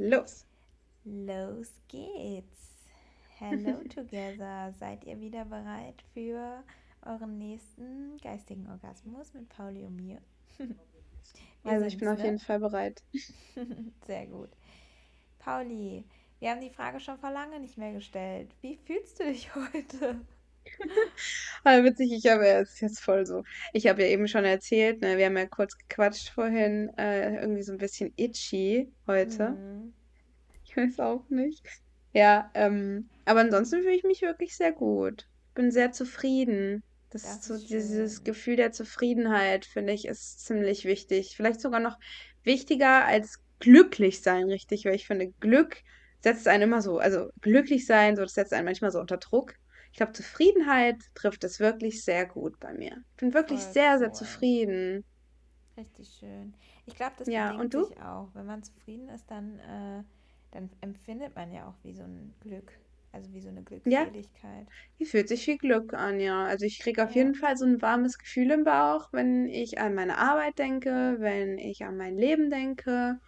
Los. Los geht's. Hello together. Seid ihr wieder bereit für euren nächsten geistigen Orgasmus mit Pauli und mir? also ich bin auf ne? jeden Fall bereit. Sehr gut. Pauli, wir haben die Frage schon vor lange nicht mehr gestellt. Wie fühlst du dich heute? Aber witzig, ich habe ja, ist jetzt voll so. Ich habe ja eben schon erzählt, ne, wir haben ja kurz gequatscht vorhin, äh, irgendwie so ein bisschen itchy heute. Mhm. Ich weiß auch nicht. Ja, ähm, aber ansonsten fühle ich mich wirklich sehr gut. Bin sehr zufrieden. Das, das ist so ist dieses Gefühl der Zufriedenheit, finde ich, ist ziemlich wichtig. Vielleicht sogar noch wichtiger als glücklich sein, richtig, weil ich finde, Glück setzt einen immer so, also glücklich sein, so das setzt einen manchmal so unter Druck. Ich glaube, Zufriedenheit trifft es wirklich sehr gut bei mir. Ich bin wirklich Voll sehr, sehr zufrieden. Richtig schön. Ich glaube, das ja, und du? sich auch. Wenn man zufrieden ist, dann, äh, dann empfindet man ja auch wie so ein Glück. Also wie so eine Glückseligkeit. Ja, die fühlt sich wie Glück an, ja. Also ich kriege auf ja. jeden Fall so ein warmes Gefühl im Bauch, wenn ich an meine Arbeit denke, wenn ich an mein Leben denke.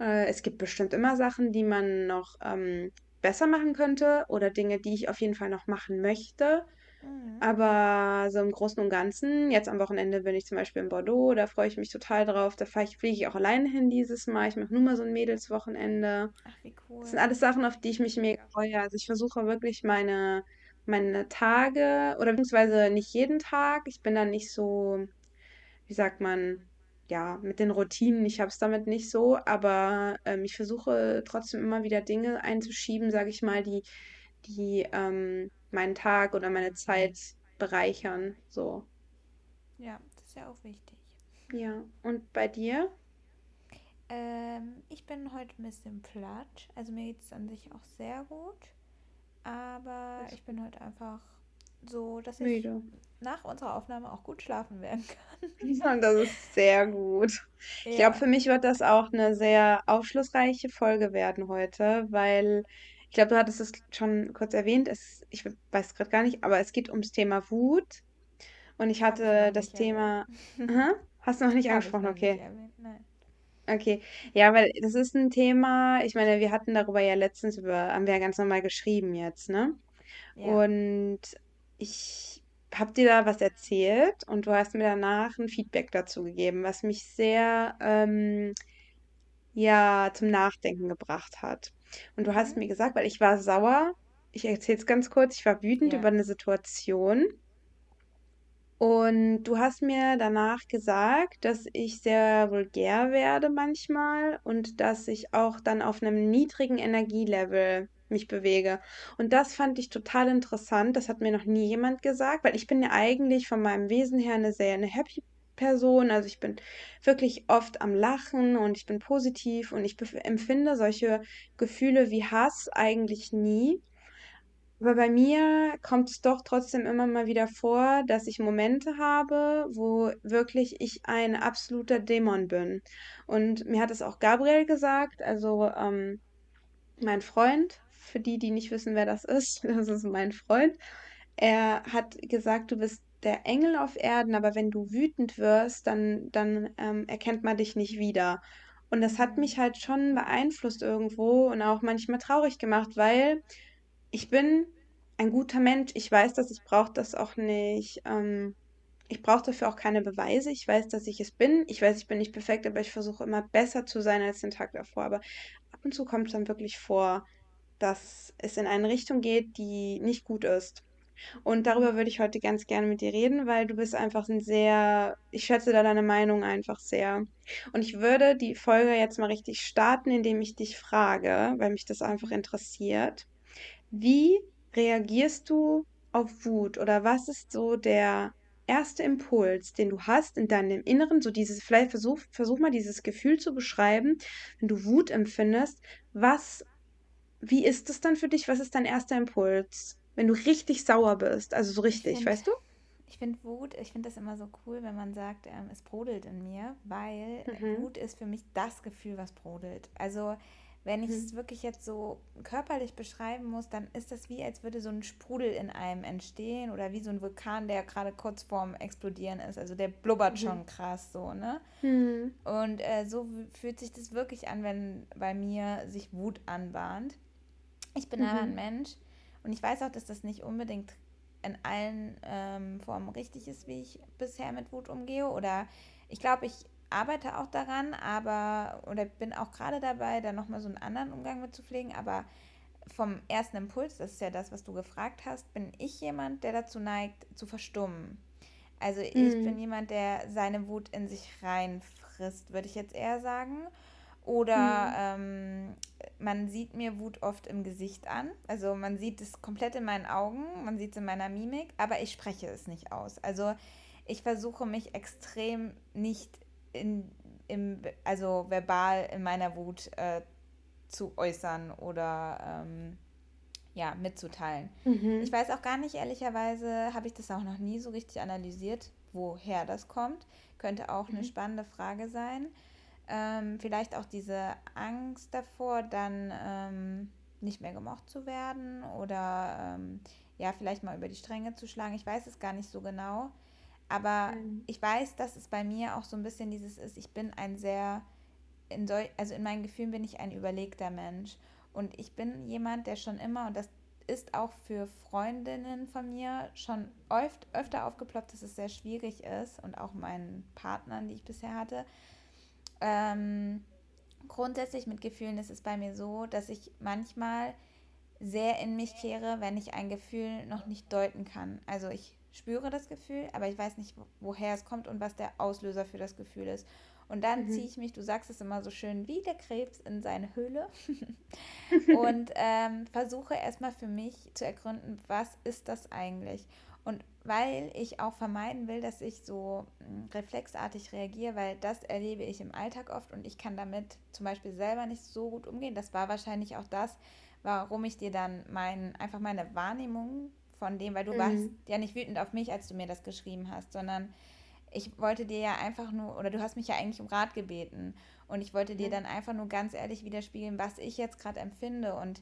Äh, es gibt bestimmt immer Sachen, die man noch ähm, besser machen könnte oder Dinge, die ich auf jeden Fall noch machen möchte. Mhm. Aber so im Großen und Ganzen, jetzt am Wochenende bin ich zum Beispiel in Bordeaux, da freue ich mich total drauf. Da ich, fliege ich auch alleine hin dieses Mal. Ich mache nur mal so ein Mädelswochenende. Ach, wie cool. Das sind alles Sachen, auf die ich mich mega freue. Also ich versuche wirklich meine, meine Tage, oder beziehungsweise nicht jeden Tag. Ich bin dann nicht so, wie sagt man, ja, mit den Routinen, ich habe es damit nicht so, aber ähm, ich versuche trotzdem immer wieder Dinge einzuschieben, sage ich mal, die, die ähm, meinen Tag oder meine Zeit bereichern. So. Ja, das ist ja auch wichtig. Ja, und bei dir? Ähm, ich bin heute ein bisschen platt. Also mir geht es an sich auch sehr gut. Aber ich bin heute einfach so, dass ich Müde. nach unserer Aufnahme auch gut schlafen werden kann. das ist sehr gut. Ja. Ich glaube, für mich wird das auch eine sehr aufschlussreiche Folge werden heute, weil ich glaube, du hattest es schon kurz erwähnt. Es, ich weiß gerade gar nicht, aber es geht ums Thema Wut. Und ich hatte das Thema. Hast du noch nicht angesprochen, okay. Okay, ja, weil das ist ein Thema, ich meine, wir hatten darüber ja letztens über, haben wir ja ganz normal geschrieben jetzt, ne? Ja. Und ich habe dir da was erzählt und du hast mir danach ein Feedback dazu gegeben, was mich sehr ähm, ja zum Nachdenken gebracht hat. Und du hast mhm. mir gesagt, weil ich war sauer, ich erzähle es ganz kurz, ich war wütend ja. über eine Situation. Und du hast mir danach gesagt, dass ich sehr vulgär werde manchmal und dass ich auch dann auf einem niedrigen Energielevel mich bewege. Und das fand ich total interessant. Das hat mir noch nie jemand gesagt, weil ich bin ja eigentlich von meinem Wesen her eine sehr eine happy Person. Also ich bin wirklich oft am Lachen und ich bin positiv und ich empfinde solche Gefühle wie Hass eigentlich nie. Aber bei mir kommt es doch trotzdem immer mal wieder vor, dass ich Momente habe, wo wirklich ich ein absoluter Dämon bin. Und mir hat es auch Gabriel gesagt, also ähm, mein Freund, für die, die nicht wissen, wer das ist, das ist mein Freund. Er hat gesagt, du bist der Engel auf Erden, aber wenn du wütend wirst, dann, dann ähm, erkennt man dich nicht wieder. Und das hat mich halt schon beeinflusst irgendwo und auch manchmal traurig gemacht, weil ich bin ein guter Mensch. Ich weiß, dass ich brauche das auch nicht. Ähm, ich brauche dafür auch keine Beweise. Ich weiß, dass ich es bin. Ich weiß, ich bin nicht perfekt, aber ich versuche immer besser zu sein als den Tag davor. Aber ab und zu kommt es dann wirklich vor, dass es in eine Richtung geht, die nicht gut ist. Und darüber würde ich heute ganz gerne mit dir reden, weil du bist einfach ein sehr, ich schätze da deine Meinung einfach sehr. Und ich würde die Folge jetzt mal richtig starten, indem ich dich frage, weil mich das einfach interessiert. Wie reagierst du auf Wut oder was ist so der erste Impuls, den du hast in deinem Inneren, so dieses, vielleicht versuch, versuch mal dieses Gefühl zu beschreiben, wenn du Wut empfindest, was wie ist es dann für dich? Was ist dein erster Impuls, wenn du richtig sauer bist? Also so richtig, find, weißt du? Ich finde Wut, ich finde das immer so cool, wenn man sagt, ähm, es brodelt in mir, weil mhm. Wut ist für mich das Gefühl, was brodelt. Also wenn ich es mhm. wirklich jetzt so körperlich beschreiben muss, dann ist das wie, als würde so ein Sprudel in einem entstehen oder wie so ein Vulkan, der gerade kurz vorm Explodieren ist. Also der blubbert mhm. schon krass so, ne? Mhm. Und äh, so fühlt sich das wirklich an, wenn bei mir sich Wut anbahnt. Ich bin aber ein mhm. Mensch und ich weiß auch, dass das nicht unbedingt in allen ähm, Formen richtig ist, wie ich bisher mit Wut umgehe. Oder ich glaube, ich arbeite auch daran, aber oder bin auch gerade dabei, da nochmal so einen anderen Umgang mit zu pflegen, aber vom ersten Impuls, das ist ja das, was du gefragt hast, bin ich jemand, der dazu neigt, zu verstummen. Also ich mhm. bin jemand, der seine Wut in sich reinfrisst, würde ich jetzt eher sagen. Oder mhm. ähm, man sieht mir Wut oft im Gesicht an. Also man sieht es komplett in meinen Augen, man sieht es in meiner Mimik, aber ich spreche es nicht aus. Also ich versuche mich extrem nicht in, im, also verbal in meiner Wut äh, zu äußern oder ähm, ja, mitzuteilen. Mhm. Ich weiß auch gar nicht, ehrlicherweise habe ich das auch noch nie so richtig analysiert, woher das kommt. Könnte auch mhm. eine spannende Frage sein. Ähm, vielleicht auch diese Angst davor, dann ähm, nicht mehr gemocht zu werden oder ähm, ja, vielleicht mal über die Stränge zu schlagen. Ich weiß es gar nicht so genau. Aber mhm. ich weiß, dass es bei mir auch so ein bisschen dieses ist, ich bin ein sehr, in sol also in meinen Gefühlen bin ich ein überlegter Mensch. Und ich bin jemand, der schon immer, und das ist auch für Freundinnen von mir schon oft, öfter aufgeploppt, dass es sehr schwierig ist und auch meinen Partnern, die ich bisher hatte. Ähm, grundsätzlich mit Gefühlen ist es bei mir so, dass ich manchmal sehr in mich kehre, wenn ich ein Gefühl noch nicht deuten kann. Also ich spüre das Gefühl, aber ich weiß nicht, woher es kommt und was der Auslöser für das Gefühl ist. Und dann mhm. ziehe ich mich, du sagst es immer so schön, wie der Krebs in seine Höhle und ähm, versuche erstmal für mich zu ergründen, was ist das eigentlich? Weil ich auch vermeiden will, dass ich so hm, reflexartig reagiere, weil das erlebe ich im Alltag oft und ich kann damit zum Beispiel selber nicht so gut umgehen. Das war wahrscheinlich auch das, warum ich dir dann mein, einfach meine Wahrnehmung von dem, weil du mhm. warst ja nicht wütend auf mich, als du mir das geschrieben hast, sondern ich wollte dir ja einfach nur, oder du hast mich ja eigentlich um Rat gebeten und ich wollte dir dann einfach nur ganz ehrlich widerspiegeln, was ich jetzt gerade empfinde und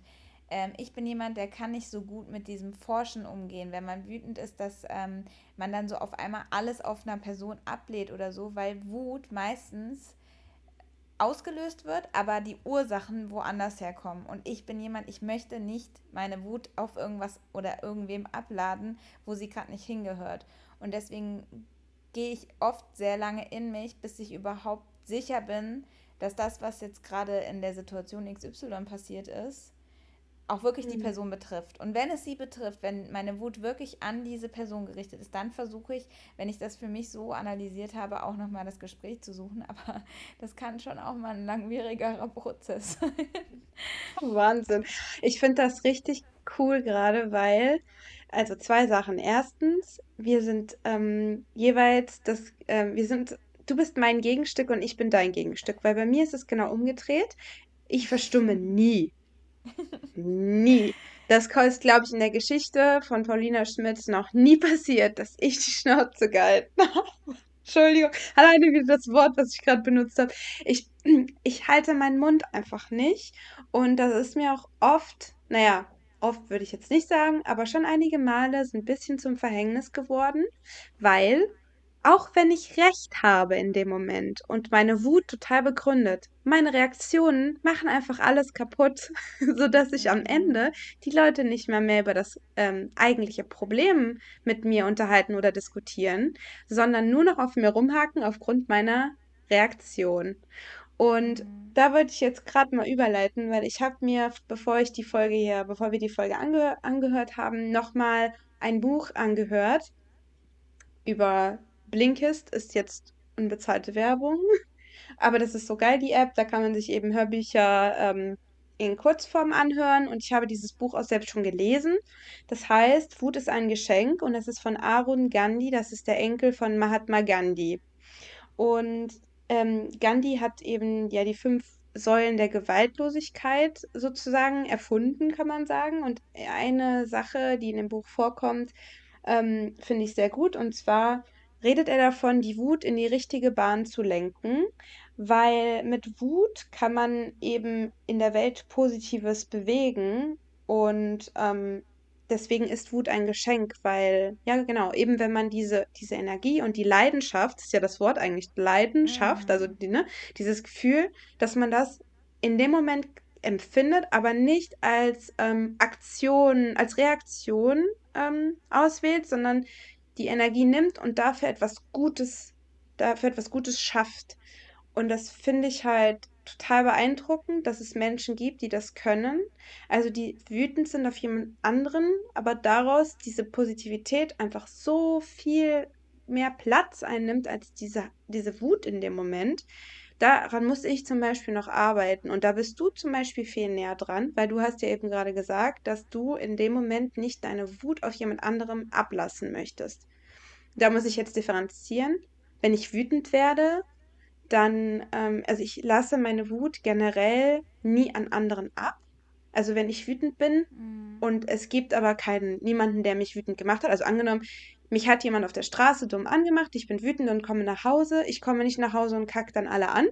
ähm, ich bin jemand, der kann nicht so gut mit diesem Forschen umgehen, wenn man wütend ist, dass ähm, man dann so auf einmal alles auf einer Person ablehnt oder so, weil Wut meistens ausgelöst wird, aber die Ursachen woanders herkommen. Und ich bin jemand, ich möchte nicht meine Wut auf irgendwas oder irgendwem abladen, wo sie gerade nicht hingehört. Und deswegen gehe ich oft sehr lange in mich, bis ich überhaupt sicher bin, dass das, was jetzt gerade in der Situation XY passiert ist, auch wirklich die mhm. Person betrifft. Und wenn es sie betrifft, wenn meine Wut wirklich an diese Person gerichtet ist, dann versuche ich, wenn ich das für mich so analysiert habe, auch nochmal das Gespräch zu suchen. Aber das kann schon auch mal ein langwierigerer Prozess sein. Wahnsinn. Ich finde das richtig cool gerade, weil, also zwei Sachen. Erstens, wir sind ähm, jeweils das, äh, wir sind du bist mein Gegenstück und ich bin dein Gegenstück, weil bei mir ist es genau umgedreht. Ich verstumme nie. Nie. Das ist, glaube ich, in der Geschichte von Paulina Schmidt noch nie passiert, dass ich die Schnauze gehalten habe. Entschuldigung, alleine wieder das Wort, was ich gerade benutzt habe. Ich, ich halte meinen Mund einfach nicht. Und das ist mir auch oft, naja, oft würde ich jetzt nicht sagen, aber schon einige Male so ein bisschen zum Verhängnis geworden, weil auch wenn ich recht habe in dem Moment und meine Wut total begründet, meine Reaktionen machen einfach alles kaputt, sodass sich am Ende die Leute nicht mehr mehr über das ähm, eigentliche Problem mit mir unterhalten oder diskutieren, sondern nur noch auf mir rumhaken aufgrund meiner Reaktion. Und mhm. da wollte ich jetzt gerade mal überleiten, weil ich habe mir, bevor ich die Folge hier, bevor wir die Folge ange angehört haben, nochmal ein Buch angehört über Blinkist ist jetzt unbezahlte Werbung. Aber das ist so geil, die App. Da kann man sich eben Hörbücher ähm, in Kurzform anhören. Und ich habe dieses Buch auch selbst schon gelesen. Das heißt, Wut ist ein Geschenk und das ist von Arun Gandhi. Das ist der Enkel von Mahatma Gandhi. Und ähm, Gandhi hat eben ja die fünf Säulen der Gewaltlosigkeit sozusagen erfunden, kann man sagen. Und eine Sache, die in dem Buch vorkommt, ähm, finde ich sehr gut. Und zwar redet er davon, die Wut in die richtige Bahn zu lenken. weil mit Wut kann man eben in der Welt Positives bewegen und ähm, deswegen ist Wut ein Geschenk, weil, ja, genau, eben wenn man diese, diese Energie und die Leidenschaft, das ist ja das Wort eigentlich, Leidenschaft, also Mhm. die, ne, dieses Gefühl, dass man das in dem Moment empfindet, aber nicht als ähm, Aktion, als Reaktion ähm, auswählt, sondern die Energie nimmt und dafür etwas Gutes, dafür etwas Gutes schafft. Und das finde ich halt total beeindruckend, dass es Menschen gibt, die das können. Also die wütend sind auf jemand anderen, aber daraus diese Positivität einfach so viel mehr Platz einnimmt als diese, diese Wut in dem Moment. Daran muss ich zum Beispiel noch arbeiten. Und da bist du zum Beispiel viel näher dran, weil du hast ja eben gerade gesagt, dass du in dem Moment nicht deine Wut auf jemand anderem ablassen möchtest. Da muss ich jetzt differenzieren. Wenn ich wütend werde, dann, ähm, also ich lasse meine Wut generell nie an anderen ab. Also wenn ich wütend bin Mhm. und es gibt aber keinen, niemanden, der mich wütend gemacht hat. Also angenommen, mich hat jemand auf der Straße dumm angemacht, ich bin wütend und komme nach Hause. Ich komme nicht nach Hause und kack dann alle an,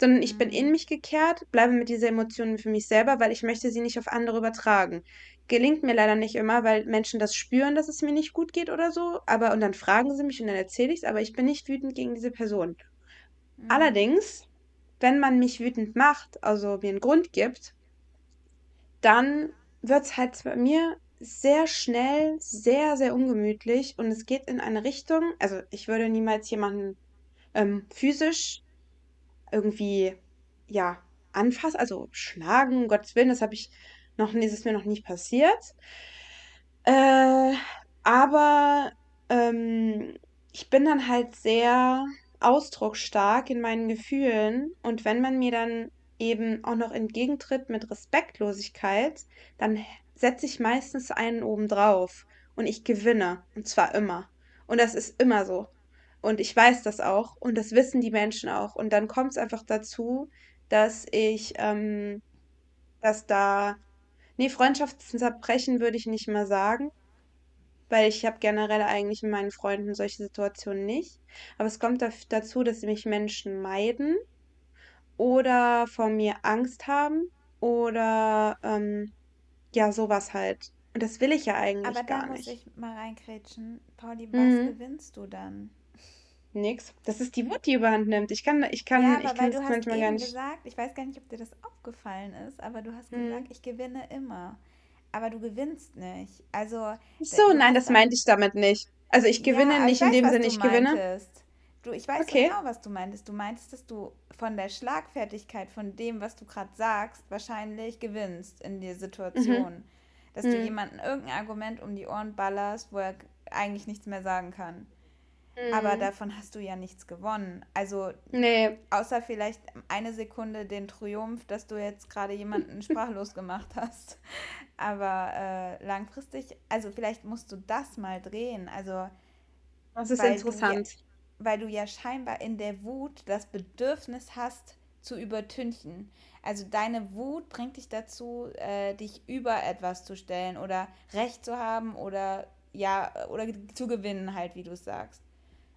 sondern ich bin in Mhm. mich gekehrt, bleibe mit dieser Emotion für mich selber, weil ich möchte sie nicht auf andere übertragen. Gelingt mir leider nicht immer, weil Menschen das spüren, dass es mir nicht gut geht oder so, aber und dann fragen sie mich und dann erzähle ich es, aber ich bin nicht wütend gegen diese Person. Mhm. Allerdings, wenn man mich wütend macht, also mir einen Grund gibt, dann wird es halt bei mir sehr schnell, sehr, sehr ungemütlich und es geht in eine Richtung, also ich würde niemals jemanden ähm, physisch irgendwie, ja, anfassen, also schlagen, um Gottes Willen, das habe ich noch das ist mir noch nie passiert. Äh, aber ähm, ich bin dann halt sehr ausdrucksstark in meinen Gefühlen und wenn man mir dann eben auch noch entgegentritt mit Respektlosigkeit, dann setze ich meistens einen obendrauf und ich gewinne und zwar immer. Und das ist immer so. Und ich weiß das auch und das wissen die Menschen auch. Und dann kommt es einfach dazu, dass ich, ähm, dass da, nee, Freundschaften zerbrechen würde ich nicht mal sagen weil ich habe generell eigentlich mit meinen Freunden solche Situationen nicht. Aber es kommt dazu, dass mich Menschen meiden oder vor mir Angst haben oder ähm, ja, sowas halt. Und das will ich ja Aber eigentlich da gar muss nicht. ich mal reinkrätschen. Pauli, was Mhm. gewinnst du dann? Nix. Das ist die Wut, die überhand nimmt. Ich kann, ich Ja, kann, ich aber kann es manchmal gar nicht. gesagt, ich weiß gar nicht, ob dir das aufgefallen ist, aber du hast Mhm. gesagt, ich gewinne immer. Aber du gewinnst nicht. Also, So, nein, das meinte ich damit nicht. Also ich Ja, gewinne aber ich nicht in weiß, dem was Sinne, ich gewinne. meintest. Du, ich weiß Okay. genau, was du meintest. Du meintest, dass du von der Schlagfertigkeit von dem, was du gerade sagst, wahrscheinlich gewinnst in der Mhm. Situation. Dass du Mhm. jemandem irgendein Argument um die Ohren ballerst, wo er eigentlich nichts mehr sagen kann. Aber Mhm. davon hast du ja nichts gewonnen. Also, Nee. außer vielleicht eine Sekunde den Triumph, dass du jetzt gerade jemanden sprachlos gemacht hast. Aber äh, langfristig, also vielleicht musst du das mal drehen. Also, Das ist du interessant. Weil du ja scheinbar in der Wut das Bedürfnis hast, zu übertünchen. Also deine Wut bringt dich dazu, äh, dich über etwas zu stellen oder Recht zu haben oder ja, oder zu gewinnen, halt, wie du es sagst.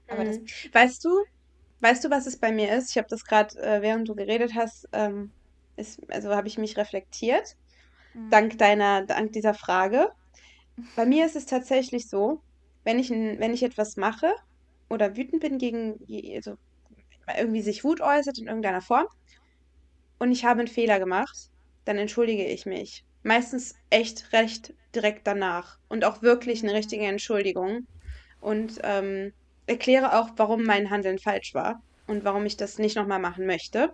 Aber das. Mhm. Weißt du, weißt du, was es bei mir ist? Ich habe das gerade, äh, während du geredet hast, ähm, ist, also habe ich mich reflektiert, dank Mm, deiner, dank dieser Frage. Bei mir ist es tatsächlich so, wenn ich, wenn ich etwas mache oder wütend bin gegen, also irgendwie sich Wut äußert in irgendeiner Form und ich habe einen Fehler gemacht, dann entschuldige ich mich. Meistens echt recht direkt danach und auch wirklich eine richtige Entschuldigung und ähm, erkläre auch, warum mein Handeln falsch war und warum ich das nicht nochmal machen möchte.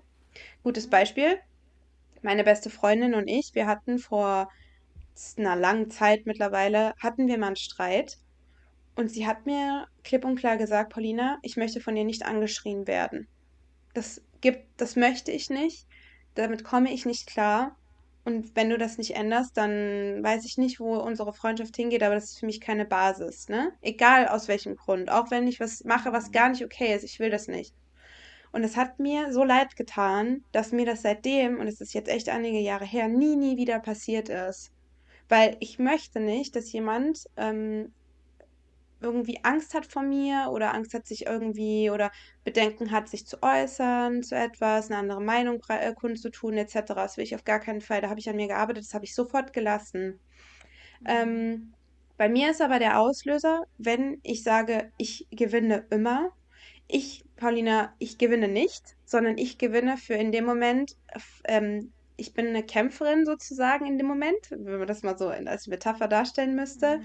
Gutes Beispiel, meine beste Freundin und ich, wir hatten vor einer langen Zeit mittlerweile, hatten wir mal einen Streit und sie hat mir klipp und klar gesagt, Paulina, ich möchte von dir nicht angeschrien werden. Das gibt, das möchte ich nicht. Damit komme ich nicht klar. Und wenn du das nicht änderst, dann weiß ich nicht, wo unsere Freundschaft hingeht, aber das ist für mich keine Basis, ne? Egal aus welchem Grund. Auch wenn ich was mache, was gar nicht okay ist, ich will das nicht. Und es hat mir so leid getan, dass mir das seitdem, und es ist jetzt echt einige Jahre her, nie, nie wieder passiert ist. Weil ich möchte nicht, dass jemand ähm, irgendwie Angst hat vor mir oder Angst hat, sich irgendwie oder Bedenken hat, sich zu äußern zu etwas, eine andere Meinung äh, kundzutun, etc. Das will ich auf gar keinen Fall. Da habe ich an mir gearbeitet, das habe ich sofort gelassen. Mhm. Ähm, bei mir ist aber der Auslöser, wenn ich sage, ich gewinne immer. Ich, Paulina, ich gewinne nicht, sondern ich gewinne für in dem Moment, ähm, ich bin eine Kämpferin sozusagen in dem Moment, wenn man das mal so als Metapher darstellen müsste.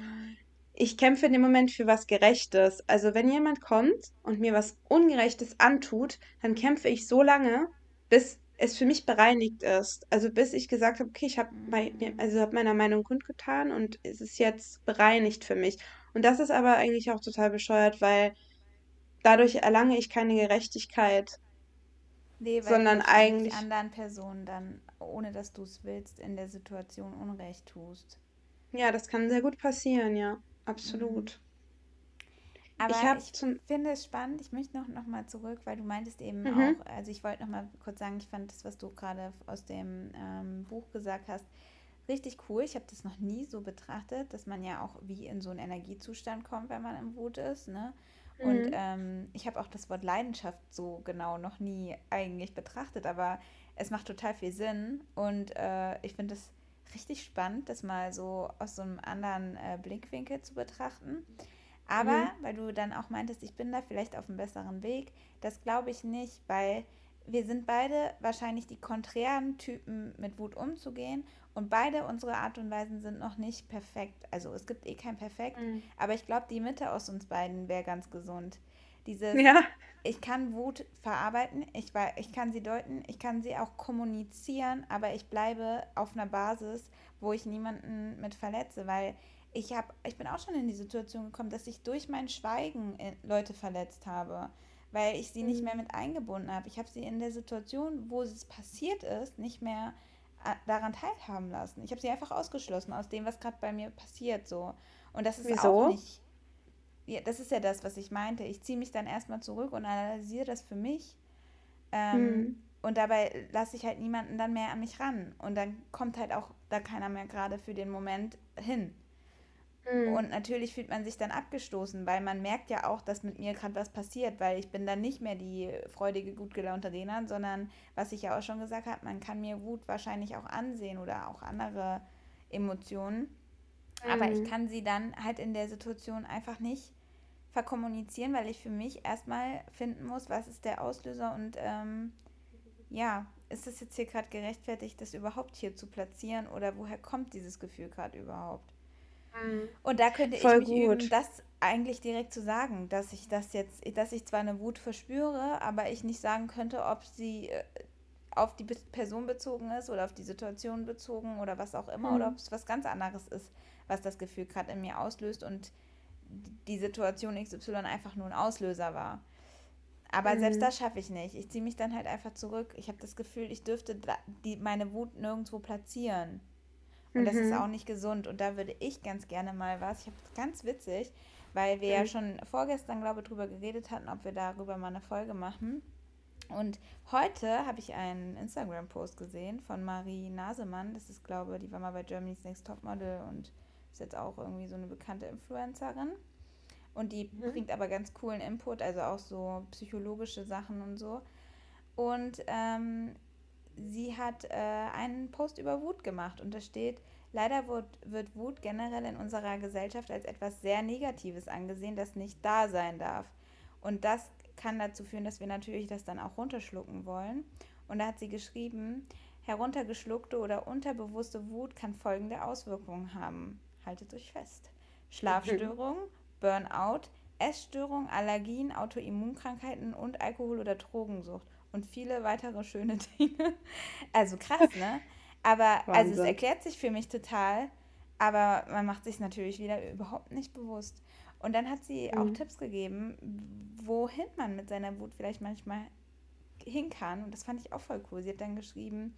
Ich kämpfe in dem Moment für was Gerechtes. Also wenn jemand kommt und mir was Ungerechtes antut, dann kämpfe ich so lange, bis es für mich bereinigt ist. Also bis ich gesagt habe, okay, ich habe also hab meiner Meinung kundgetan und es ist jetzt bereinigt für mich. Und das ist aber eigentlich auch total bescheuert, weil dadurch erlange ich keine Gerechtigkeit. Nee, weil sondern du eigentlich anderen Personen dann, ohne dass du es willst, in der Situation Unrecht tust. Ja, das kann sehr gut passieren, ja absolut. Aber ich, ich finde es spannend, ich möchte noch, noch mal zurück, weil du meintest eben mhm. auch, also ich wollte noch mal kurz sagen, ich fand das, was du gerade aus dem ähm, Buch gesagt hast, richtig cool. Ich habe das noch nie so betrachtet, dass man ja auch wie in so einen Energiezustand kommt, wenn man im Wut ist. Ne? Mhm. Und ähm, ich habe auch das Wort Leidenschaft so genau noch nie eigentlich betrachtet, aber es macht total viel Sinn und äh, ich finde es richtig spannend, das mal so aus so einem anderen äh, Blickwinkel zu betrachten. Aber, mhm. weil du dann auch meintest, ich bin da vielleicht auf einem besseren Weg, das glaube ich nicht, weil wir sind beide wahrscheinlich die konträren Typen, mit Wut umzugehen. Und beide unsere Art und Weisen sind noch nicht perfekt. Also es gibt eh kein Perfekt. Mhm. Aber ich glaube, die Mitte aus uns beiden wäre ganz gesund. Dieses, ja. ich kann Wut verarbeiten, ich, ich kann sie deuten, ich kann sie auch kommunizieren, aber ich bleibe auf einer Basis, wo ich niemanden mit verletze, weil ich habe, ich bin auch schon in die Situation gekommen, dass ich durch mein Schweigen äh, Leute verletzt habe, weil ich sie mhm. nicht mehr mit eingebunden habe. Ich habe sie in der Situation, wo es passiert ist, nicht mehr äh, daran teilhaben lassen. Ich habe sie einfach ausgeschlossen aus dem, was gerade bei mir passiert so. Und das ist Wieso? auch nicht ja, das ist ja das, was ich meinte. Ich ziehe mich dann erstmal zurück und analysiere das für mich. Ähm, hm. Und dabei lasse ich halt niemanden dann mehr an mich ran. Und dann kommt halt auch da keiner mehr gerade für den Moment hin. Hm. Und natürlich fühlt man sich dann abgestoßen, weil man merkt ja auch, dass mit mir gerade was passiert, weil ich bin dann nicht mehr die freudige, gut gelaunte Rena, sondern was ich ja auch schon gesagt habe, man kann mir Wut wahrscheinlich auch ansehen oder auch andere Emotionen. Aber ich mhm. kann sie dann halt in der Situation einfach nicht verkommunizieren, weil ich für mich erstmal finden muss, was ist der Auslöser und ähm, ja, ist es jetzt hier gerade gerechtfertigt, das überhaupt hier zu platzieren oder woher kommt dieses Gefühl gerade überhaupt? Mhm. Und da könnte Voll ich mich gut. üben, das eigentlich direkt zu sagen, dass ich das jetzt, dass ich zwar eine Wut verspüre, aber ich nicht sagen könnte, ob sie äh, auf die Person bezogen ist oder auf die Situation bezogen oder was auch immer mhm. oder ob es was ganz anderes ist, was das Gefühl gerade in mir auslöst und die Situation XY einfach nur ein Auslöser war. Aber mhm. selbst das schaffe ich nicht. Ich ziehe mich dann halt einfach zurück. Ich habe das Gefühl, ich dürfte die, meine Wut nirgendwo platzieren. Und mhm. das ist mhm. auch nicht gesund. Und da würde ich ganz gerne mal was. Ich habe es ganz witzig, weil wir mhm. ja schon vorgestern, glaube ich, darüber geredet hatten, ob wir darüber mal eine Folge machen. Und heute habe ich einen Instagram-Post gesehen von Marie Nasemann. Das ist, glaube ich, die war mal bei Germany's Next Topmodel und ist jetzt auch irgendwie so eine bekannte Influencerin. Und die mhm. bringt aber ganz coolen Input, also auch so psychologische Sachen und so. Und ähm, sie hat äh, einen Post über Wut gemacht und da steht, leider wird, wird Wut generell in unserer Gesellschaft als etwas sehr Negatives angesehen, das nicht da sein darf. Und das kann dazu führen, dass wir natürlich das dann auch runterschlucken wollen. Und da hat sie geschrieben, heruntergeschluckte oder unterbewusste Wut kann folgende Auswirkungen haben haltet euch fest. Schlafstörungen, Burnout, Essstörungen, Allergien, Autoimmunkrankheiten und Alkohol- oder Drogensucht und viele weitere schöne Dinge. Also krass, ne? Aber Wahnsinn. also es erklärt sich für mich total, aber man macht sich natürlich wieder überhaupt nicht bewusst. Und dann hat sie mhm. auch Tipps gegeben, wohin man mit seiner Wut vielleicht manchmal hin kann. Und das fand ich auch voll cool. Sie hat dann geschrieben,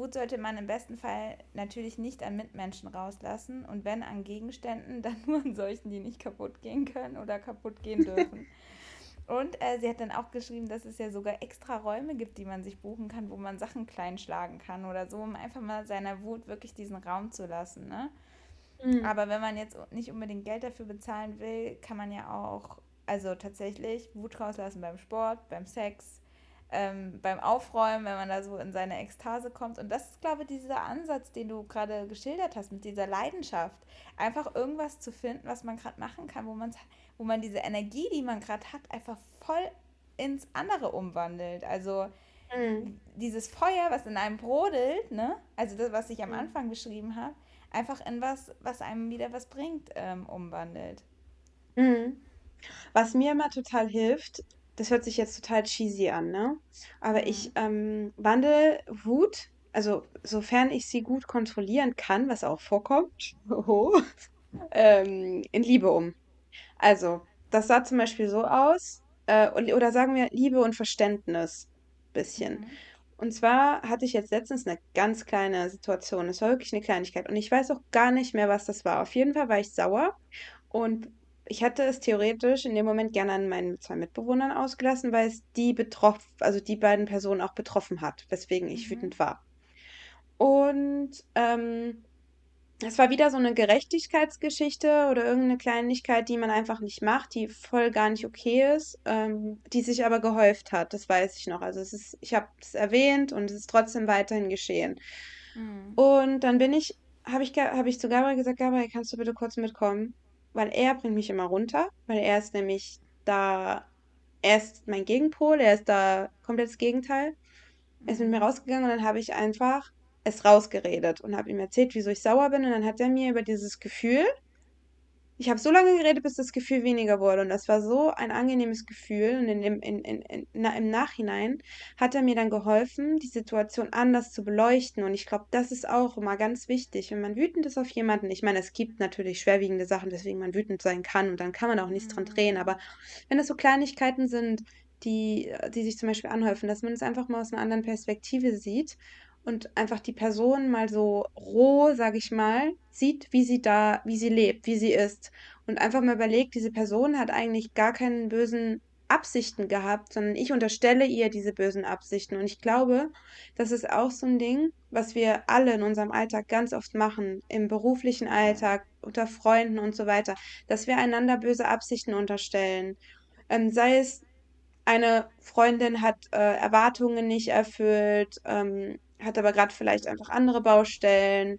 Wut sollte man im besten Fall natürlich nicht an Mitmenschen rauslassen und wenn an Gegenständen, dann nur an solchen, die nicht kaputt gehen können oder kaputt gehen dürfen. und äh, sie hat dann auch geschrieben, dass es ja sogar extra Räume gibt, die man sich buchen kann, wo man Sachen klein schlagen kann oder so, um einfach mal seiner Wut wirklich diesen Raum zu lassen. Ne? Mhm. Aber wenn man jetzt nicht unbedingt Geld dafür bezahlen will, kann man ja auch, also tatsächlich Wut rauslassen beim Sport, beim Sex, ähm, beim Aufräumen, wenn man da so in seine Ekstase kommt. Und das ist, glaube ich, dieser Ansatz, den du gerade geschildert hast, mit dieser Leidenschaft. Einfach irgendwas zu finden, was man gerade machen kann, wo, wo man diese Energie, die man gerade hat, einfach voll ins andere umwandelt. Also mhm. dieses Feuer, was in einem brodelt, ne? also das, was ich am mhm. Anfang beschrieben habe, einfach in was, was einem wieder was bringt, ähm, umwandelt. Mhm. Was mir immer total hilft, das hört sich jetzt total cheesy an, ne? Aber ich mhm. ähm, wandle Wut, also sofern ich sie gut kontrollieren kann, was auch vorkommt, ähm, in Liebe um. Also, das sah zum Beispiel so aus, äh, oder sagen wir Liebe und Verständnis, bisschen. Mhm. Und zwar hatte ich jetzt letztens eine ganz kleine Situation. Es war wirklich eine Kleinigkeit. Und ich weiß auch gar nicht mehr, was das war. Auf jeden Fall war ich sauer. Und ich hätte es theoretisch in dem Moment gerne an meinen zwei Mitbewohnern ausgelassen, weil es die betroffen, also die beiden Personen auch betroffen hat, weswegen ich mhm. wütend war. Und ähm, es war wieder so eine Gerechtigkeitsgeschichte oder irgendeine Kleinigkeit, die man einfach nicht macht, die voll gar nicht okay ist, ähm, die sich aber gehäuft hat. Das weiß ich noch. Also es ist, ich habe es erwähnt und es ist trotzdem weiterhin geschehen. Mhm. Und dann bin ich, habe ich, hab ich zu Gabriel gesagt, Gabriel, kannst du bitte kurz mitkommen? Weil er bringt mich immer runter, weil er ist nämlich da, er ist mein Gegenpol, er ist da komplett das Gegenteil. Er ist mit mir mhm. rausgegangen und dann habe ich einfach es rausgeredet und habe ihm erzählt, wieso ich sauer bin. Und dann hat er mir über dieses Gefühl, ich habe so lange geredet, bis das Gefühl weniger wurde. Und das war so ein angenehmes Gefühl. Und in dem, in, in, in, na, im Nachhinein hat er mir dann geholfen, die Situation anders zu beleuchten. Und ich glaube, das ist auch immer ganz wichtig, wenn man wütend ist auf jemanden. Ich meine, es gibt natürlich schwerwiegende Sachen, weswegen man wütend sein kann. Und dann kann man auch nichts dran drehen. Aber wenn es so Kleinigkeiten sind, die, die sich zum Beispiel anhäufen, dass man es einfach mal aus einer anderen Perspektive sieht und einfach die Person mal so roh, sage ich mal, sieht, wie sie da, wie sie lebt, wie sie ist und einfach mal überlegt, diese Person hat eigentlich gar keinen bösen Absichten gehabt, sondern ich unterstelle ihr diese bösen Absichten und ich glaube, das ist auch so ein Ding, was wir alle in unserem Alltag ganz oft machen, im beruflichen Alltag, unter Freunden und so weiter, dass wir einander böse Absichten unterstellen. Ähm, sei es eine Freundin hat äh, Erwartungen nicht erfüllt, ähm, hat aber gerade vielleicht einfach andere Baustellen,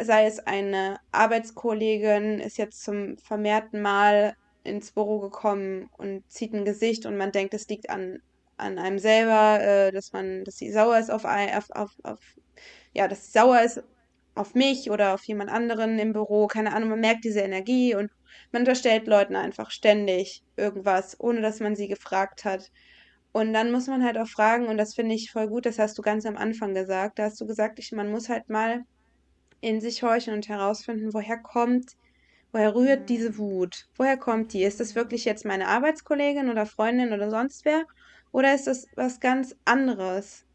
sei es eine Arbeitskollegin ist jetzt zum vermehrten Mal ins Büro gekommen und zieht ein Gesicht und man denkt, es liegt an, an einem selber, äh, dass man, dass sie sauer ist auf, auf, auf, auf, ja, dass sie sauer ist auf mich oder auf jemand anderen im Büro, keine Ahnung, man merkt diese Energie und man unterstellt Leuten einfach ständig irgendwas, ohne dass man sie gefragt hat. Und dann muss man halt auch fragen, und das finde ich voll gut, das hast du ganz am Anfang gesagt. Da hast du gesagt, ich, man muss halt mal in sich horchen und herausfinden, woher kommt, woher rührt diese Wut? Woher kommt die? Ist das wirklich jetzt meine Arbeitskollegin oder Freundin oder sonst wer? Oder ist das was ganz anderes?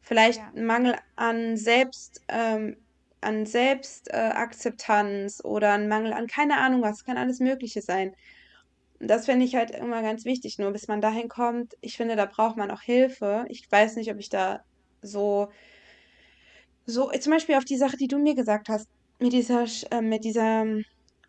Vielleicht ja. Mangel an Selbst, ähm, an Selbstakzeptanz äh, oder ein Mangel an keine Ahnung was, kann alles Mögliche sein das finde ich halt immer ganz wichtig. Nur bis man dahin kommt, ich finde, da braucht man auch Hilfe. Ich weiß nicht, ob ich da so, so, zum Beispiel auf die Sache, die du mir gesagt hast, mit dieser, äh, mit dieser,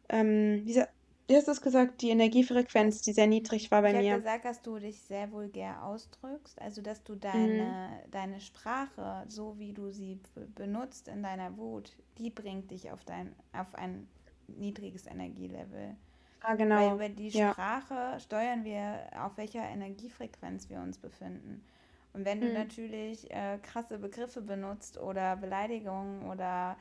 ähm, dieser, wie hast du es gesagt, die Energiefrequenz, die sehr niedrig war bei ich mir. Ich habe gesagt, dass du dich sehr vulgär ausdrückst, also dass du deine, mhm. deine Sprache, so wie du sie benutzt in deiner Wut, die bringt dich auf, dein, auf ein niedriges Energielevel. Ah, genau. Weil über die ja. Sprache steuern wir, auf welcher Energiefrequenz wir uns befinden. Und wenn du mhm. natürlich äh, krasse Begriffe benutzt oder Beleidigungen oder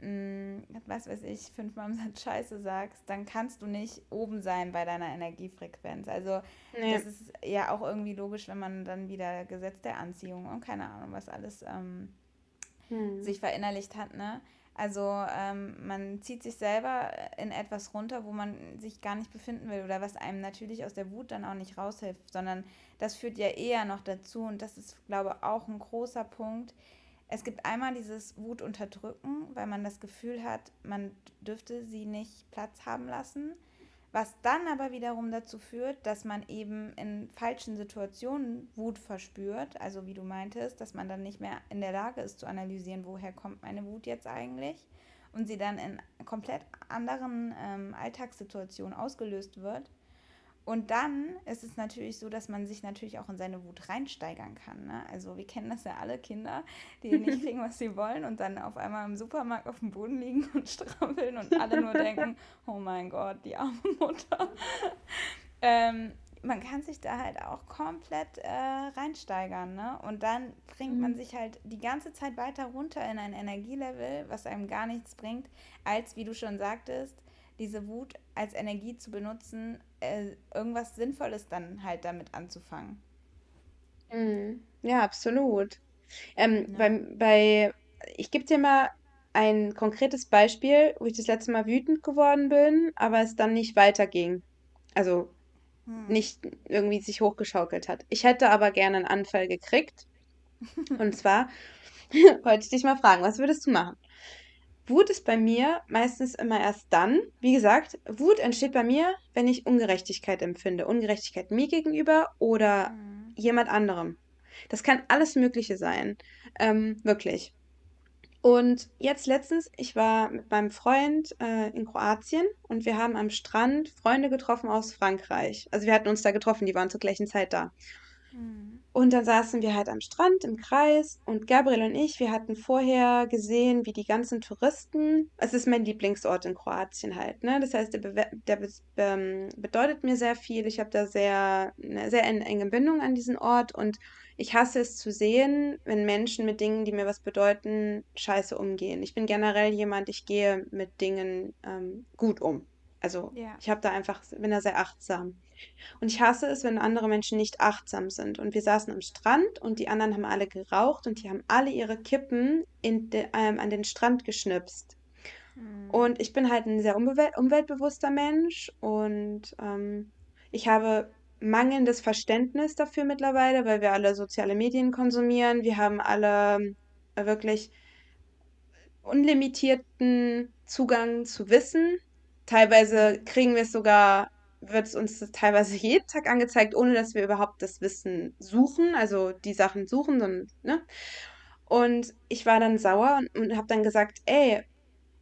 mh, mm, was weiß ich, fünfmal im Satz Scheiße sagst, dann kannst du nicht oben sein bei deiner Energiefrequenz. Also nee. das ist ja auch irgendwie logisch, wenn man dann wieder Gesetz der Anziehung und keine Ahnung, was alles ähm, mhm. sich verinnerlicht hat, ne? Also ähm, man zieht sich selber in etwas runter, wo man sich gar nicht befinden will oder was einem natürlich aus der Wut dann auch nicht raushilft, sondern das führt ja eher noch dazu und das ist, glaube ich, auch ein großer Punkt. Es gibt einmal dieses Wut unterdrücken, weil man das Gefühl hat, man dürfte sie nicht Platz haben lassen. Was dann aber wiederum dazu führt, dass man eben in falschen Situationen Wut verspürt, also wie du meintest, dass man dann nicht mehr in der Lage ist zu analysieren, woher kommt meine Wut jetzt eigentlich und sie dann in komplett anderen ähm, Alltagssituationen ausgelöst wird. Und dann ist es natürlich so, dass man sich natürlich auch in seine Wut reinsteigern kann. Ne? Also wir kennen das ja alle Kinder, die nicht kriegen, was sie wollen und dann auf einmal im Supermarkt auf dem Boden liegen und strampeln und alle nur denken, oh mein Gott, die arme Mutter. ähm, man kann sich da halt auch komplett äh, reinsteigern, ne? Und dann bringt mhm. man sich halt die ganze Zeit weiter runter in ein Energielevel, was einem gar nichts bringt, als, wie du schon sagtest, diese Wut als Energie zu benutzen, äh, irgendwas Sinnvolles dann halt damit anzufangen. Mhm. Ja, absolut. Ähm, ja. Bei, bei, ich gebe dir mal ein konkretes Beispiel, wo ich das letzte Mal wütend geworden bin, aber es dann nicht weiterging. Also hm. nicht irgendwie sich hochgeschaukelt hat. Ich hätte aber gerne einen Anfall gekriegt. Und zwar wollte ich dich mal fragen, was würdest du machen? Wut ist bei mir meistens immer erst dann, wie gesagt, Wut entsteht bei mir, wenn ich Ungerechtigkeit empfinde. Ungerechtigkeit mir gegenüber oder mhm. jemand anderem. Das kann alles Mögliche sein. Ähm, wirklich. Und jetzt letztens, ich war mit meinem Freund äh, in Kroatien und wir haben am Strand Freunde getroffen aus Frankreich. Also wir hatten uns da getroffen, die waren zur gleichen Zeit da. Und dann saßen wir halt am Strand im Kreis und Gabriel und ich, wir hatten vorher gesehen, wie die ganzen Touristen, es ist mein Lieblingsort in Kroatien halt, ne? Das heißt, der, Be der Be ähm, bedeutet mir sehr viel. Ich habe da sehr, eine sehr enge Bindung an diesen Ort und ich hasse es zu sehen, wenn Menschen mit Dingen, die mir was bedeuten, scheiße umgehen. Ich bin generell jemand, ich gehe mit Dingen ähm, gut um. Also ja. ich habe da einfach, bin da sehr achtsam. Und ich hasse es, wenn andere Menschen nicht achtsam sind. Und wir saßen am Strand und die anderen haben alle geraucht und die haben alle ihre Kippen de, ähm, an den Strand geschnipst. Mhm. Und ich bin halt ein sehr umwelt umweltbewusster Mensch und ähm, ich habe mangelndes Verständnis dafür mittlerweile, weil wir alle soziale Medien konsumieren. Wir haben alle äh, wirklich unlimitierten Zugang zu Wissen. Teilweise kriegen wir es sogar wird es uns teilweise jeden Tag angezeigt, ohne dass wir überhaupt das Wissen suchen, also die Sachen suchen, sondern, ne? Und ich war dann sauer und, und habe dann gesagt, ey,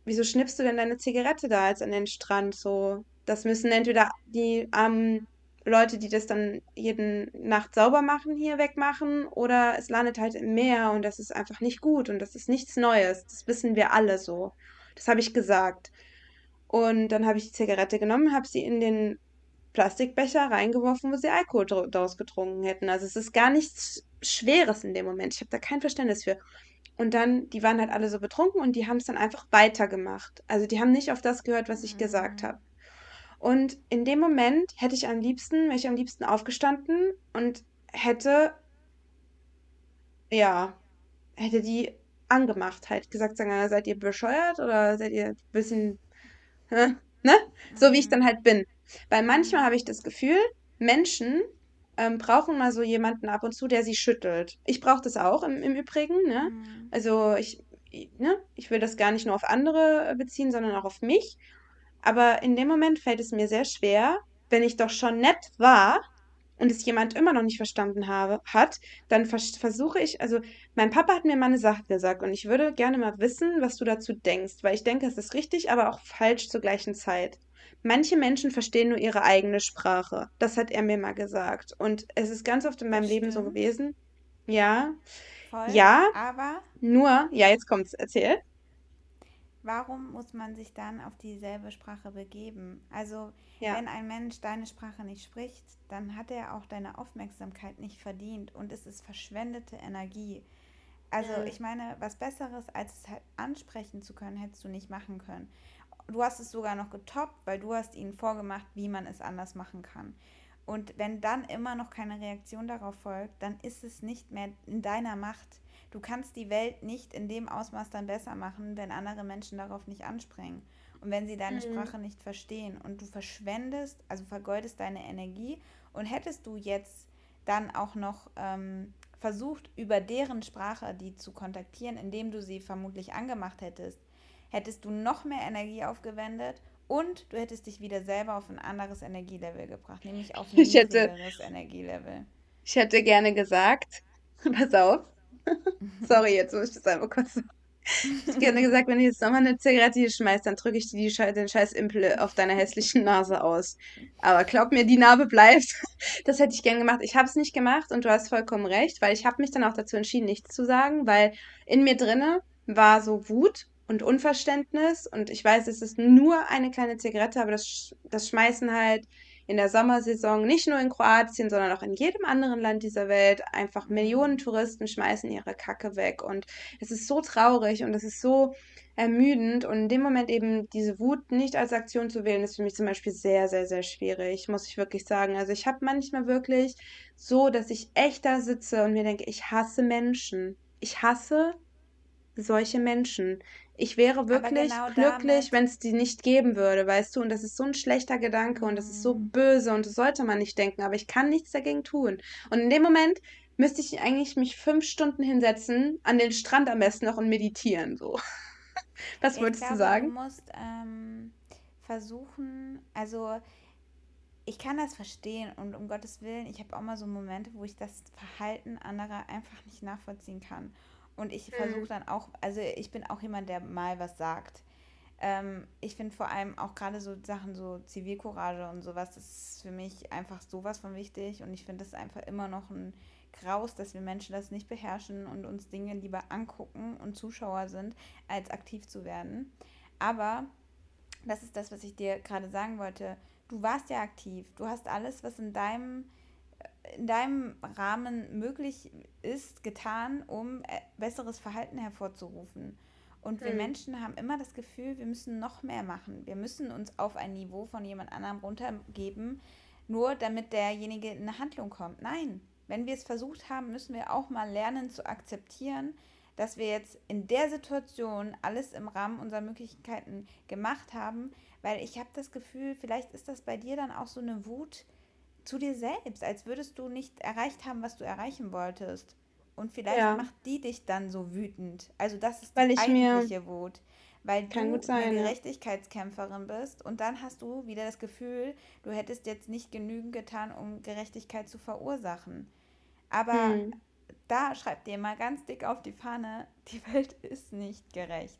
wieso schnippst du denn deine Zigarette da jetzt an den Strand? So, das müssen entweder die armen Leute, die das dann jeden Nacht sauber machen, hier wegmachen, oder es landet halt im Meer und das ist einfach nicht gut und das ist nichts Neues. Das wissen wir alle so. Das habe ich gesagt. Und dann habe ich die Zigarette genommen, habe sie in den Plastikbecher reingeworfen, wo sie Alkohol daraus getrunken hätten. Also es ist gar nichts Schweres in dem Moment. Ich habe da kein Verständnis für. Und dann, die waren halt alle so betrunken und die haben es dann einfach weitergemacht. Also die haben nicht auf das gehört, was ich mhm. gesagt habe. Und in dem Moment hätte ich am liebsten, wäre ich am liebsten aufgestanden und hätte, ja, hätte die angemacht, halt gesagt, sagen, seid ihr bescheuert oder seid ihr ein bisschen, ne? So wie ich mhm. dann halt bin. Weil manchmal habe ich das Gefühl, Menschen ähm, brauchen mal so jemanden ab und zu, der sie schüttelt. Ich brauche das auch im, im Übrigen. Ne? Mhm. Also ich, ne? ich will das gar nicht nur auf andere beziehen, sondern auch auf mich. Aber in dem Moment fällt es mir sehr schwer, wenn ich doch schon nett war und es jemand immer noch nicht verstanden habe, hat, dann vers versuche ich, also mein Papa hat mir mal eine Sache gesagt und ich würde gerne mal wissen, was du dazu denkst, weil ich denke, es ist richtig, aber auch falsch zur gleichen Zeit. Manche Menschen verstehen nur ihre eigene Sprache. Das hat er mir mal gesagt. Und es ist ganz oft in meinem Leben so gewesen. Ja. Voll, ja. Aber. Nur, ja, jetzt kommt's. Erzähl. Warum muss man sich dann auf dieselbe Sprache begeben? Also, ja. wenn ein Mensch deine Sprache nicht spricht, dann hat er auch deine Aufmerksamkeit nicht verdient und es ist verschwendete Energie. Also, mhm. ich meine, was Besseres, als es halt ansprechen zu können, hättest du nicht machen können du hast es sogar noch getoppt, weil du hast ihnen vorgemacht, wie man es anders machen kann. Und wenn dann immer noch keine Reaktion darauf folgt, dann ist es nicht mehr in deiner Macht. Du kannst die Welt nicht in dem Ausmaß dann besser machen, wenn andere Menschen darauf nicht anspringen. Und wenn sie deine mhm. Sprache nicht verstehen und du verschwendest, also vergeudest deine Energie und hättest du jetzt dann auch noch ähm, versucht, über deren Sprache die zu kontaktieren, indem du sie vermutlich angemacht hättest, hättest du noch mehr Energie aufgewendet und du hättest dich wieder selber auf ein anderes Energielevel gebracht, nämlich auf ein niedrigeres Energielevel. Ich hätte gerne gesagt, pass auf, sorry, jetzt muss ich das einmal kurz Ich hätte gesagt, wenn du jetzt nochmal eine Zigarette hier schmeißt, dann drücke ich dir die, den scheiß Impel auf deiner hässlichen Nase aus. Aber glaub mir, die Narbe bleibt. Das hätte ich gern gemacht. Ich habe es nicht gemacht und du hast vollkommen recht, weil ich habe mich dann auch dazu entschieden, nichts zu sagen, weil in mir drinne war so Wut und Unverständnis und ich weiß, es ist nur eine kleine Zigarette, aber das, das schmeißen halt in der Sommersaison, nicht nur in Kroatien, sondern auch in jedem anderen Land dieser Welt, einfach Millionen Touristen schmeißen ihre Kacke weg. Und es ist so traurig und es ist so ermüdend. Und in dem Moment eben diese Wut nicht als Aktion zu wählen, ist für mich zum Beispiel sehr, sehr, sehr schwierig, muss ich wirklich sagen. Also ich habe manchmal wirklich so, dass ich echt da sitze und mir denke, ich hasse Menschen. Ich hasse solche Menschen. Ich wäre wirklich genau glücklich, wenn es die nicht geben würde, weißt du? Und das ist so ein schlechter Gedanke und das ist so mhm. böse und das sollte man nicht denken, aber ich kann nichts dagegen tun. Und in dem Moment müsste ich eigentlich mich fünf Stunden hinsetzen, an den Strand am besten noch und meditieren, so. Was würdest glaube, du sagen? Du musst ähm, versuchen, also ich kann das verstehen und um Gottes Willen, ich habe auch mal so Momente, wo ich das Verhalten anderer einfach nicht nachvollziehen kann. Und ich versuche mhm. dann auch, also ich bin auch jemand, der mal was sagt. Ähm, ich finde vor allem auch gerade so Sachen, so Zivilcourage und sowas, das ist für mich einfach sowas von wichtig. Und ich finde es einfach immer noch ein Graus, dass wir Menschen das nicht beherrschen und uns Dinge lieber angucken und Zuschauer sind, als aktiv zu werden. Aber das ist das, was ich dir gerade sagen wollte. Du warst ja aktiv. Du hast alles, was in deinem in deinem Rahmen möglich ist, getan, um äh, besseres Verhalten hervorzurufen. Und wir hm. Menschen haben immer das Gefühl, wir müssen noch mehr machen. Wir müssen uns auf ein Niveau von jemand anderem runtergeben, nur damit derjenige in eine Handlung kommt. Nein, wenn wir es versucht haben, müssen wir auch mal lernen zu akzeptieren, dass wir jetzt in der Situation alles im Rahmen unserer Möglichkeiten gemacht haben, weil ich habe das Gefühl, vielleicht ist das bei dir dann auch so eine Wut, zu dir selbst, als würdest du nicht erreicht haben, was du erreichen wolltest. Und vielleicht ja. macht die dich dann so wütend. Also das ist Weil die eigentliche Wut. Weil du eine Gerechtigkeitskämpferin bist und dann hast du wieder das Gefühl, du hättest jetzt nicht genügend getan, um Gerechtigkeit zu verursachen. Aber hm. da schreib dir mal ganz dick auf die Fahne, die Welt ist nicht gerecht.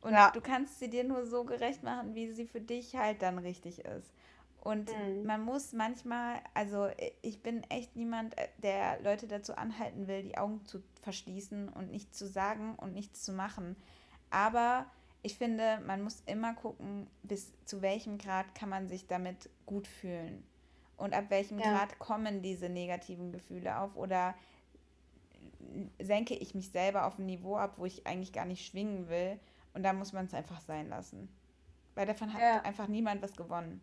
Und ja. du kannst sie dir nur so gerecht machen, wie sie für dich halt dann richtig ist. Und mhm. man muss manchmal, also ich bin echt niemand, äh, der Leute dazu anhalten will, die Augen zu verschließen und nichts zu sagen und nichts zu machen. Aber ich finde, man muss immer gucken, bis zu welchem Grad kann man sich damit gut fühlen. Und ab welchem ja. Grad kommen diese negativen Gefühle auf oder senke ich mich selber auf ein Niveau ab, wo ich eigentlich gar nicht schwingen will. Und da muss man es einfach sein lassen. Weil davon ja. hat einfach niemand was gewonnen.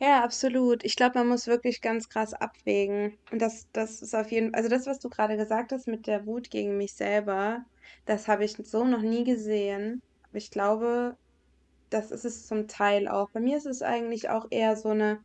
Ja, absolut. Ich glaube, man muss wirklich ganz krass abwägen. Und das, das ist auf jeden Fall, also das, was du gerade gesagt hast mit der Wut gegen mich selber, das habe ich so noch nie gesehen. Aber ich glaube, das ist es zum Teil auch. Bei mir ist es eigentlich auch eher so eine,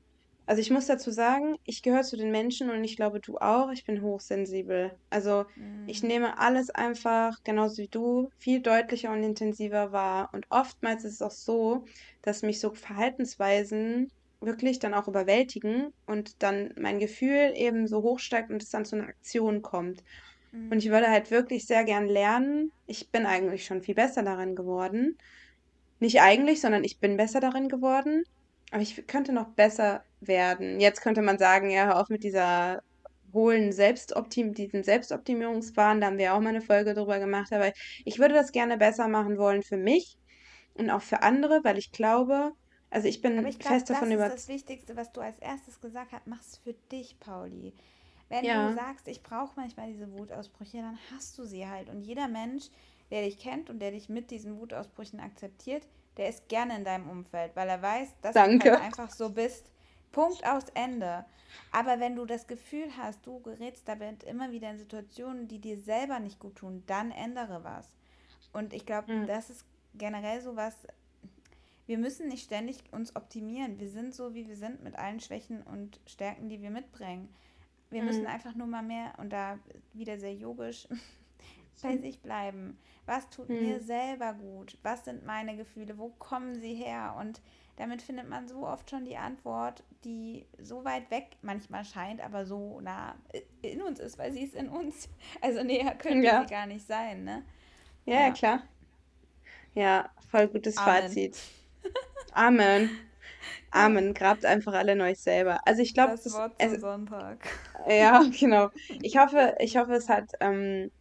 also ich muss dazu sagen, ich gehöre zu den Menschen und ich glaube, du auch. Ich bin hochsensibel. Also ich mhm. nehme alles einfach, genauso wie du, viel deutlicher und intensiver wahr. Und oftmals ist es auch so, dass mich so Verhaltensweisen wirklich dann auch überwältigen und dann mein Gefühl eben so hoch steigt und es dann zu einer Aktion kommt. Mhm. Und ich würde halt wirklich sehr gern lernen. Ich bin eigentlich schon viel besser darin geworden. Nicht eigentlich, sondern ich bin besser darin geworden. Aber ich könnte noch besser werden. Jetzt könnte man sagen, ja, hör auf mit dieser hohlen Selbstoptim diesen Selbstoptimierungswahn. Da haben wir auch mal eine Folge drüber gemacht. Aber ich würde das gerne besser machen wollen für mich und auch für andere, weil ich glaube, also ich bin ich glaub, fest davon überzeugt. Das ist das Wichtigste, was du als erstes gesagt hast, machst für dich, Pauli. Wenn ja. du sagst, ich brauche manchmal diese Wutausbrüche, dann hast du sie halt. Und jeder Mensch, der dich kennt und der dich mit diesen Wutausbrüchen akzeptiert, der ist gerne in deinem Umfeld, weil er weiß, dass Danke. du halt einfach so bist. Punkt aus Ende. Aber wenn du das Gefühl hast, du gerätst damit immer wieder in Situationen, die dir selber nicht gut tun, dann ändere was. Und ich glaube, mhm. das ist generell so was, wir müssen nicht ständig uns optimieren. Wir sind so, wie wir sind, mit allen Schwächen und Stärken, die wir mitbringen. Wir mhm. müssen einfach nur mal mehr, und da wieder sehr yogisch, bei sich bleiben. Was tut mhm. mir selber gut? Was sind meine Gefühle? Wo kommen sie her? Und damit findet man so oft schon die Antwort, die so weit weg manchmal scheint, aber so nah in uns ist, weil sie ist in uns. Also näher könnte ja. sie gar nicht sein, ne? Ja, ja, klar. Ja, voll gutes Amen. Fazit. Amen. Amen. Grabt einfach alle in euch selber. Also ich glaube. Das Wort zum es, Sonntag. Ja, genau. Ich hoffe, ich hoffe, es hat ähm,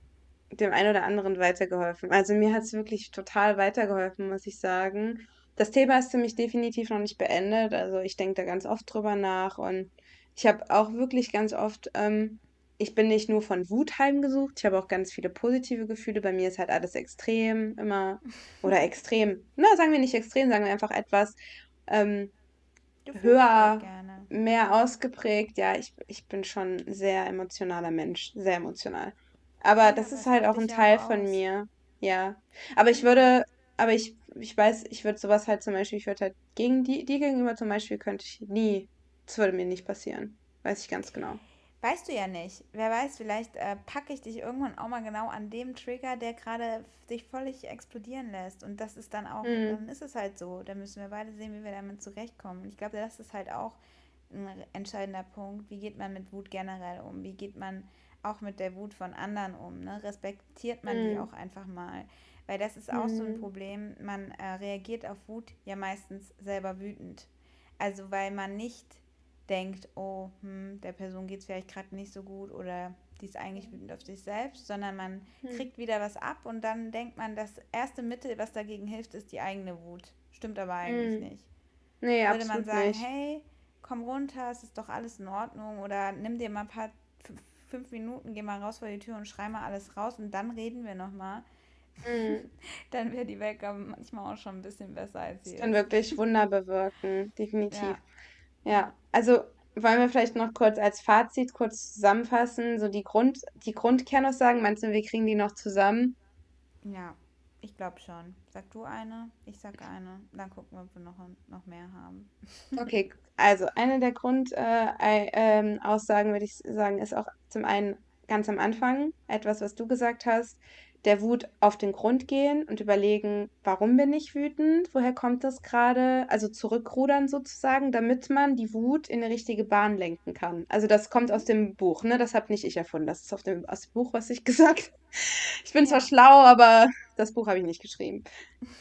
dem einen oder anderen weitergeholfen. Also mir hat es wirklich total weitergeholfen, muss ich sagen. Das Thema ist für mich definitiv noch nicht beendet. Also ich denke da ganz oft drüber nach und ich habe auch wirklich ganz oft, ähm, ich bin nicht nur von Wut heimgesucht, ich habe auch ganz viele positive Gefühle. Bei mir ist halt alles extrem immer oder extrem. Na, sagen wir nicht extrem, sagen wir einfach etwas ähm, höher, mehr ausgeprägt. Ja, ich, ich bin schon ein sehr emotionaler Mensch, sehr emotional. Aber ja, das ist halt auch ein Teil von mir. Ja. Aber ich würde, aber ich, ich weiß, ich würde sowas halt zum Beispiel, ich würde halt gegen die, die gegenüber zum Beispiel könnte ich nie, das würde mir nicht passieren. Weiß ich ganz genau. Weißt du ja nicht. Wer weiß, vielleicht äh, packe ich dich irgendwann auch mal genau an dem Trigger, der gerade dich völlig explodieren lässt. Und das ist dann auch, mhm. dann ist es halt so. Da müssen wir beide sehen, wie wir damit zurechtkommen. Ich glaube, das ist halt auch ein entscheidender Punkt. Wie geht man mit Wut generell um? Wie geht man auch mit der Wut von anderen um? Ne? Respektiert man mhm. die auch einfach mal? Weil das ist auch mhm. so ein mhm. Problem. Man äh, reagiert auf Wut ja meistens selber wütend. Also weil man nicht denkt, oh, hm, der Person geht es vielleicht gerade nicht so gut oder die ist eigentlich wütend auf sich selbst, sondern man hm. kriegt wieder was ab und dann denkt man, das erste Mittel, was dagegen hilft, ist die eigene Wut. Stimmt aber eigentlich hm. nicht. Nee, Würde man sagen, nicht. hey, komm runter, es ist doch alles in Ordnung oder nimm dir mal ein paar fünf Minuten, geh mal raus vor die Tür und schrei mal alles raus und dann reden wir nochmal. Mhm. dann wäre die Welt manchmal auch schon ein bisschen besser als sie. Das kann wirklich Wunder bewirken, definitiv. Ja. Ja, also wollen wir vielleicht noch kurz als Fazit kurz zusammenfassen, so die Grund, die Grundkernaussagen, meinst du, wir kriegen die noch zusammen? Ja, ich glaube schon. Sag du eine, ich sag eine, dann gucken wir, ob wir noch, noch mehr haben. Okay, also eine der Grundaussagen, äh, äh, würde ich sagen, ist auch zum einen ganz am Anfang etwas, was du gesagt hast, der Wut auf den Grund gehen und überlegen, warum bin ich wütend, woher kommt das gerade, also zurückrudern sozusagen, damit man die Wut in eine richtige Bahn lenken kann. Also das kommt aus dem Buch, ne? Das habe nicht ich erfunden, das ist auf dem, aus dem Buch, was ich gesagt Ich bin ja. zwar schlau, aber das Buch habe ich nicht geschrieben.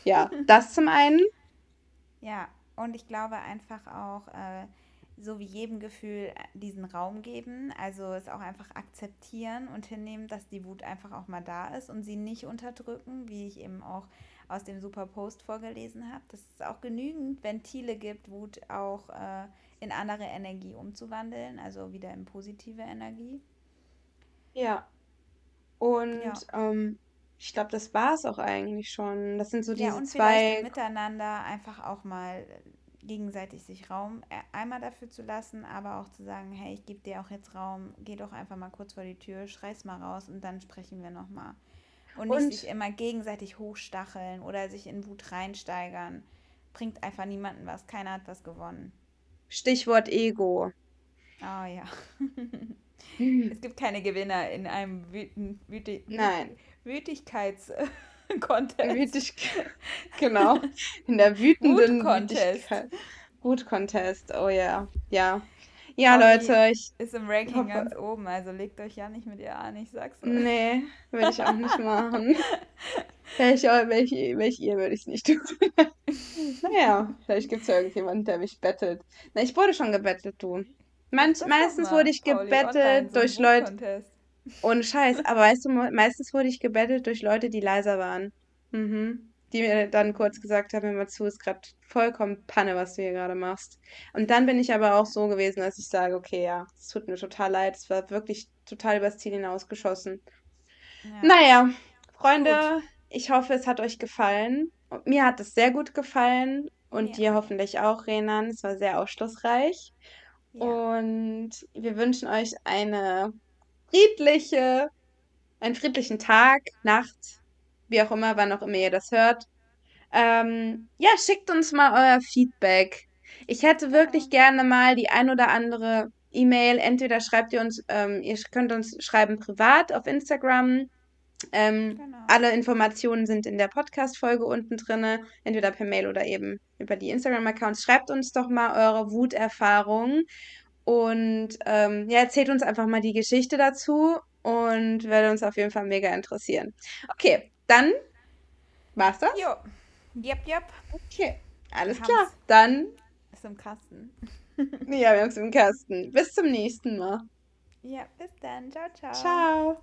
Ja, das zum einen. Ja, und ich glaube einfach auch, äh, so wie jedem Gefühl äh, diesen Raum geben, also es auch einfach akzeptieren und hinnehmen, dass die Wut einfach auch mal da ist und sie nicht unterdrücken, wie ich eben auch aus dem Super Post vorgelesen habe, dass es auch genügend Ventile gibt, Wut auch äh, in andere Energie umzuwandeln, also wieder in positive Energie. Ja. Und ja. Ähm, ich glaube, das war es auch eigentlich schon. Das sind so diese ja, und zwei. miteinander einfach auch mal gegenseitig sich Raum äh, einmal dafür zu lassen, aber auch zu sagen, hey, ich gebe dir auch jetzt Raum, geh doch einfach mal kurz vor die Tür, schrei's mal raus und dann sprechen wir nochmal. Und, und nicht sich immer gegenseitig hochstacheln oder sich in Wut reinsteigern. Bringt einfach niemanden was. Keiner hat was gewonnen. Stichwort Ego. Oh ja. es gibt keine Gewinner in einem wüten, wüti, Nein. Wütigkeits- Contest. Wütig, genau. In der wütenden Wut-Contest. Wut-Contest, oh ja. Ja. Ja, Pauli Leute, ich. Ist im Ranking hoffe, ganz oben, also legt euch ja nicht mit ihr an, ich sag's euch. Nee, würde ich auch nicht machen. welche, welche, welche ihr würde ich es nicht tun. naja, vielleicht gibt es ja irgendjemanden, der mich bettelt. Na, ich wurde schon gebettelt, du. Manch, meistens wurde ich gebettelt durch Leute. Ohne Scheiß. Aber weißt du, meistens wurde ich gebettelt durch Leute, die leiser waren. Mhm. Die mir dann kurz gesagt haben, hör mal zu, ist gerade vollkommen Panne, was du hier gerade machst. Und dann bin ich aber auch so gewesen, dass ich sage, okay, ja, es tut mir total leid. Es war wirklich total übers Ziel hinausgeschossen. Ja. Naja, Freunde, gut. ich hoffe, es hat euch gefallen. Mir hat es sehr gut gefallen. Und ja. dir hoffentlich auch, Renan. Es war sehr aufschlussreich. Ja. Und wir wünschen euch eine friedliche, einen friedlichen Tag, Nacht, wie auch immer, wann auch immer ihr das hört. Ähm, ja, schickt uns mal euer Feedback. Ich hätte wirklich gerne mal die ein oder andere E-Mail. Entweder schreibt ihr uns, ähm, ihr könnt uns schreiben privat auf Instagram. Ähm, genau. Alle Informationen sind in der Podcast-Folge unten drin, entweder per Mail oder eben über die Instagram-Accounts. Schreibt uns doch mal eure Wuterfahrung und ähm, ja, erzählt uns einfach mal die Geschichte dazu und würde uns auf jeden Fall mega interessieren. Okay, dann War's das? Jo. Jep, jep. Okay. Alles klar. Dann. Ist im Kasten. ja, wir haben es im Kasten. Bis zum nächsten Mal. Ja, bis dann. Ciao, ciao. Ciao.